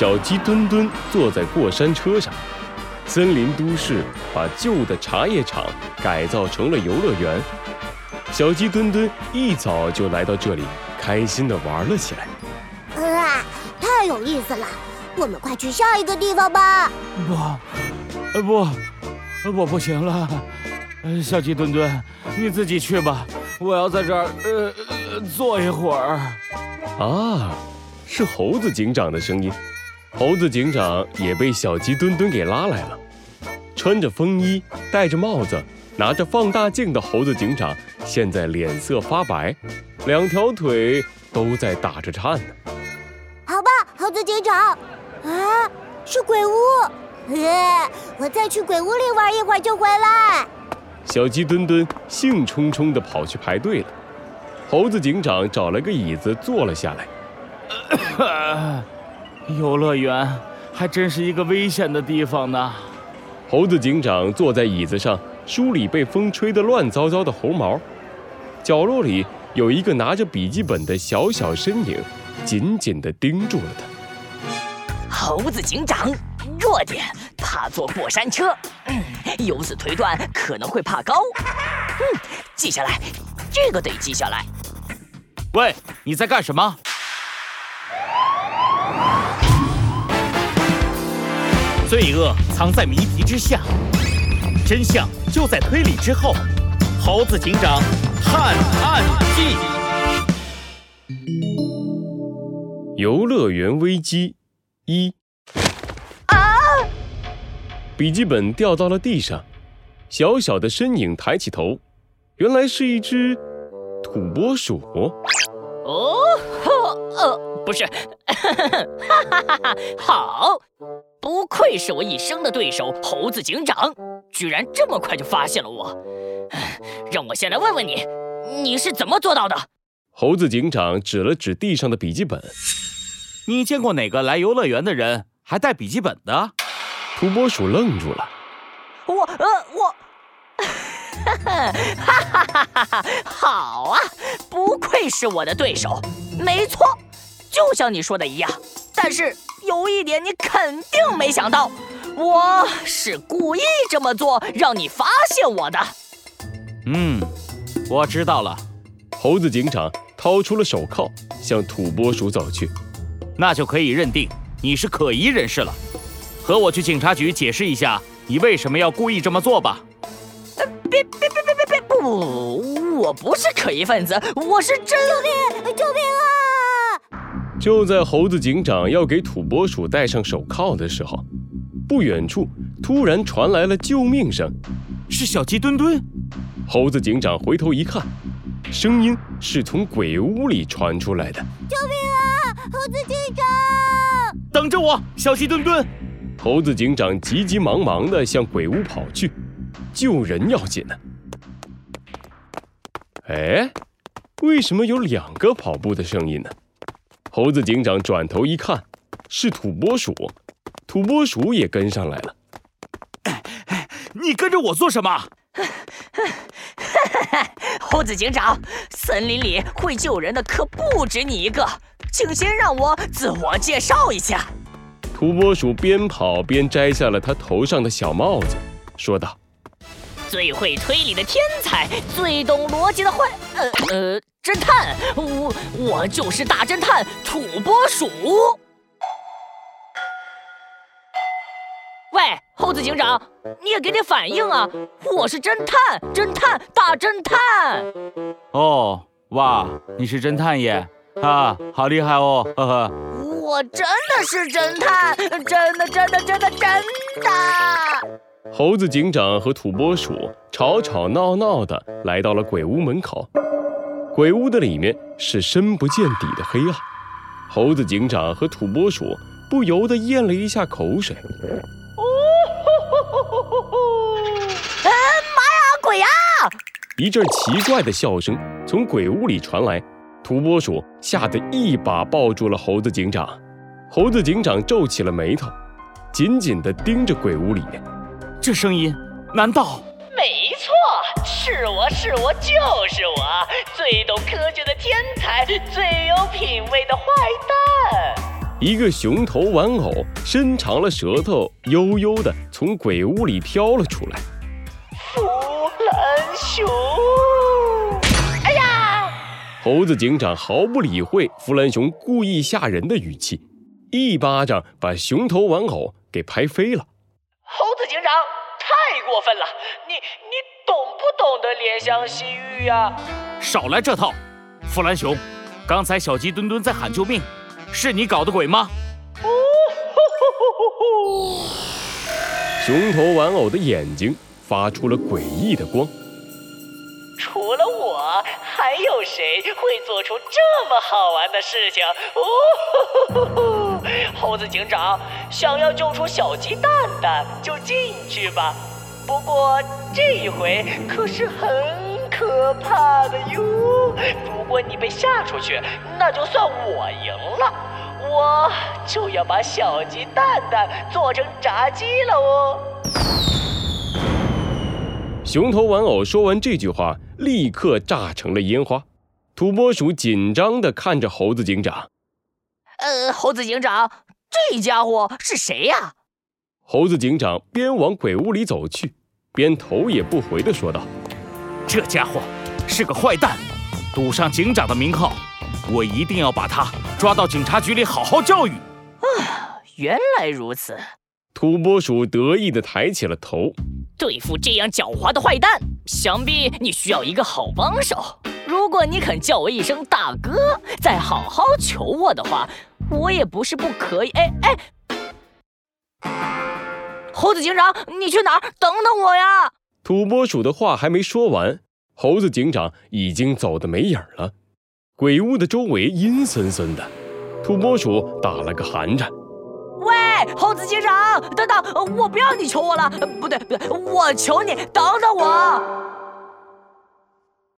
小鸡墩墩坐在过山车上。森林都市把旧的茶叶厂改造成了游乐园。小鸡墩墩一早就来到这里，开心地玩了起来。啊，太有意思了！我们快去下一个地方吧。不，呃不，我不行了。小鸡墩墩，你自己去吧，我要在这儿呃坐一会儿。啊，是猴子警长的声音。猴子警长也被小鸡墩墩给拉来了。穿着风衣、戴着帽子、拿着放大镜的猴子警长，现在脸色发白，两条腿都在打着颤呢。好吧，猴子警长，啊，是鬼屋，呃，我再去鬼屋里玩一会儿就回来。小鸡墩墩兴冲冲地跑去排队了。猴子警长找了个椅子坐了下来。游乐园还真是一个危险的地方呢。猴子警长坐在椅子上，梳理被风吹得乱糟糟的猴毛。角落里有一个拿着笔记本的小小身影，紧紧地盯住了他。猴子警长，弱点怕坐过山车，嗯，由此推断可能会怕高。嗯，记下来，这个得记下来。喂，你在干什么？罪恶藏在谜题之下，真相就在推理之后。猴子警长探案记：游乐园危机一。啊！笔记本掉到了地上，小小的身影抬起头，原来是一只土拨鼠。哦，呃，不是，哈哈哈哈！好。不愧是我一生的对手，猴子警长，居然这么快就发现了我。让我先来问问你，你是怎么做到的？猴子警长指了指地上的笔记本。你见过哪个来游乐园的人还带笔记本的？土拨鼠愣住了。我呃我，哈哈哈哈哈！好啊，不愧是我的对手。没错，就像你说的一样。但是。有一点你肯定没想到，我是故意这么做，让你发现我的。嗯，我知道了。猴子警长掏出了手铐，向土拨鼠走去。那就可以认定你是可疑人士了。和我去警察局解释一下，你为什么要故意这么做吧。别别别别别别！不，我不是可疑分子，我是真。救命！救命啊！就在猴子警长要给土拨鼠戴上手铐的时候，不远处突然传来了救命声，是小鸡墩墩。猴子警长回头一看，声音是从鬼屋里传出来的。救命啊！猴子警长，等着我，小鸡墩墩。猴子警长急急忙忙地向鬼屋跑去，救人要紧呢。哎，为什么有两个跑步的声音呢？猴子警长转头一看，是土拨鼠，土拨鼠也跟上来了。你跟着我做什么？猴子警长，森林里会救人的可不止你一个，请先让我自我介绍一下。土拨鼠边跑边摘下了他头上的小帽子，说道：“最会推理的天才，最懂逻辑的坏……呃呃。”侦探，我我就是大侦探土拨鼠。喂，猴子警长，你也给点反应啊！我是侦探，侦探大侦探。哦，哇，你是侦探耶！啊，好厉害哦，呵呵。我真的是侦探，真的真的真的真的。猴子警长和土拨鼠吵吵闹闹的来到了鬼屋门口。鬼屋的里面是深不见底的黑暗，猴子警长和土拨鼠不由得咽了一下口水。哦，哎妈呀，鬼呀！一阵奇怪的笑声从鬼屋里传来，土拨鼠吓得一把抱住了猴子警长。猴子警长皱起了眉头，紧紧地盯着鬼屋里面。这声音，难道？是我是我就是我，最懂科学的天才，最有品味的坏蛋。一个熊头玩偶伸长了舌头，悠悠的从鬼屋里飘了出来。弗兰熊！哎呀！猴子警长毫不理会弗兰熊故意吓人的语气，一巴掌把熊头玩偶给拍飞了。猴子过分了，你你懂不懂得怜香惜玉呀？少来这套，弗兰熊，刚才小鸡墩墩在喊救命。是你搞的鬼吗？哦，熊头玩偶的眼睛发出了诡异的光。除了我，还有谁会做出这么好玩的事情？哦，猴子警长，想要救出小鸡蛋蛋，就进去吧。不过这一回可是很。可怕的哟！如果你被吓出去，那就算我赢了，我就要把小鸡蛋蛋做成炸鸡了哦。熊头玩偶说完这句话，立刻炸成了烟花。土拨鼠紧张地看着猴子警长。呃，猴子警长，这家伙是谁呀？猴子警长边往鬼屋里走去，边头也不回地说道。这家伙是个坏蛋，赌上警长的名号，我一定要把他抓到警察局里好好教育。啊，原来如此！土拨鼠得意地抬起了头。对付这样狡猾的坏蛋，想必你需要一个好帮手。如果你肯叫我一声大哥，再好好求我的话，我也不是不可以。哎哎，猴子警长，你去哪儿？等等我呀！土拨鼠的话还没说完，猴子警长已经走得没影儿了。鬼屋的周围阴森森的，土拨鼠打了个寒颤：“喂，猴子警长，等等，我不要你求我了，不对不对，我求你等等我。”